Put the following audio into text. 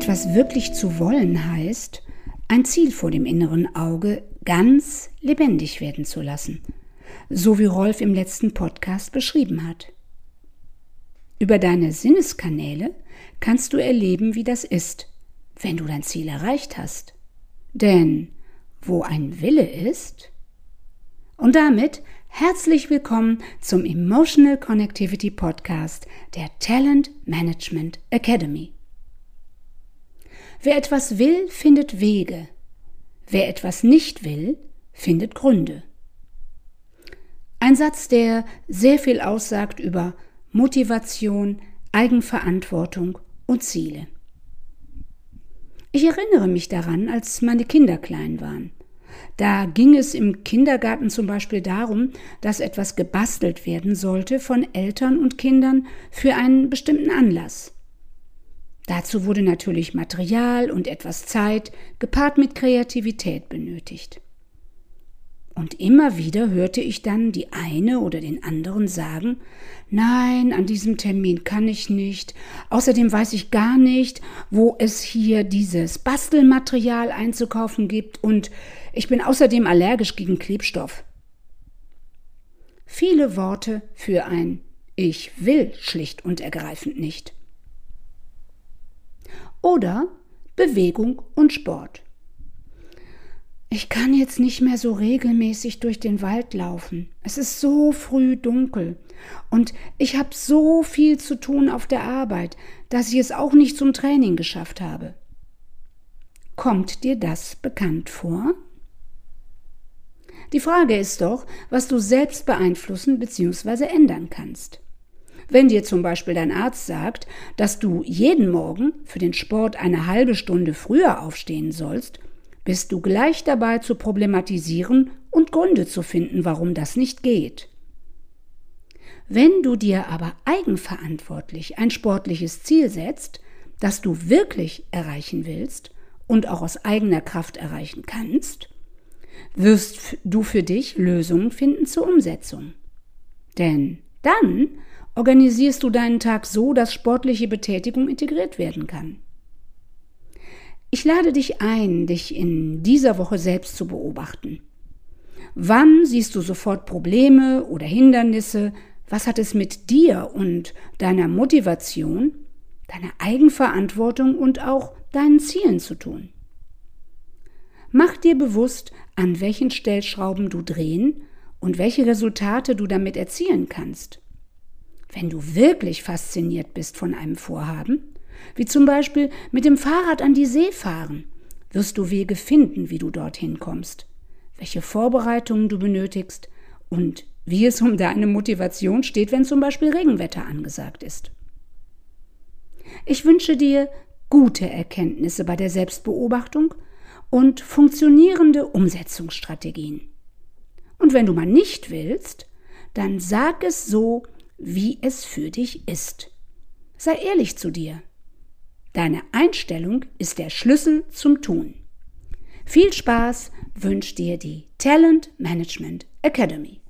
Etwas wirklich zu wollen heißt, ein Ziel vor dem inneren Auge ganz lebendig werden zu lassen, so wie Rolf im letzten Podcast beschrieben hat. Über deine Sinneskanäle kannst du erleben, wie das ist, wenn du dein Ziel erreicht hast. Denn wo ein Wille ist, und damit herzlich willkommen zum Emotional Connectivity Podcast der Talent Management Academy. Wer etwas will, findet Wege. Wer etwas nicht will, findet Gründe. Ein Satz, der sehr viel aussagt über Motivation, Eigenverantwortung und Ziele. Ich erinnere mich daran, als meine Kinder klein waren. Da ging es im Kindergarten zum Beispiel darum, dass etwas gebastelt werden sollte von Eltern und Kindern für einen bestimmten Anlass. Dazu wurde natürlich Material und etwas Zeit, gepaart mit Kreativität, benötigt. Und immer wieder hörte ich dann die eine oder den anderen sagen, nein, an diesem Termin kann ich nicht, außerdem weiß ich gar nicht, wo es hier dieses Bastelmaterial einzukaufen gibt und ich bin außerdem allergisch gegen Klebstoff. Viele Worte für ein Ich will schlicht und ergreifend nicht oder Bewegung und Sport. Ich kann jetzt nicht mehr so regelmäßig durch den Wald laufen. Es ist so früh dunkel und ich habe so viel zu tun auf der Arbeit, dass ich es auch nicht zum Training geschafft habe. Kommt dir das bekannt vor? Die Frage ist doch, was du selbst beeinflussen bzw. ändern kannst. Wenn dir zum Beispiel dein Arzt sagt, dass du jeden Morgen für den Sport eine halbe Stunde früher aufstehen sollst, bist du gleich dabei zu problematisieren und Gründe zu finden, warum das nicht geht. Wenn du dir aber eigenverantwortlich ein sportliches Ziel setzt, das du wirklich erreichen willst und auch aus eigener Kraft erreichen kannst, wirst du für dich Lösungen finden zur Umsetzung. Denn dann organisierst du deinen Tag so, dass sportliche Betätigung integriert werden kann. Ich lade dich ein, dich in dieser Woche selbst zu beobachten. Wann siehst du sofort Probleme oder Hindernisse? Was hat es mit dir und deiner Motivation, deiner Eigenverantwortung und auch deinen Zielen zu tun? Mach dir bewusst, an welchen Stellschrauben du drehen und welche Resultate du damit erzielen kannst. Wenn du wirklich fasziniert bist von einem Vorhaben, wie zum Beispiel mit dem Fahrrad an die See fahren, wirst du Wege finden, wie du dorthin kommst, welche Vorbereitungen du benötigst und wie es um deine Motivation steht, wenn zum Beispiel Regenwetter angesagt ist. Ich wünsche dir gute Erkenntnisse bei der Selbstbeobachtung und funktionierende Umsetzungsstrategien. Und wenn du mal nicht willst, dann sag es so, wie es für dich ist. Sei ehrlich zu dir. Deine Einstellung ist der Schlüssel zum Tun. Viel Spaß wünscht dir die Talent Management Academy.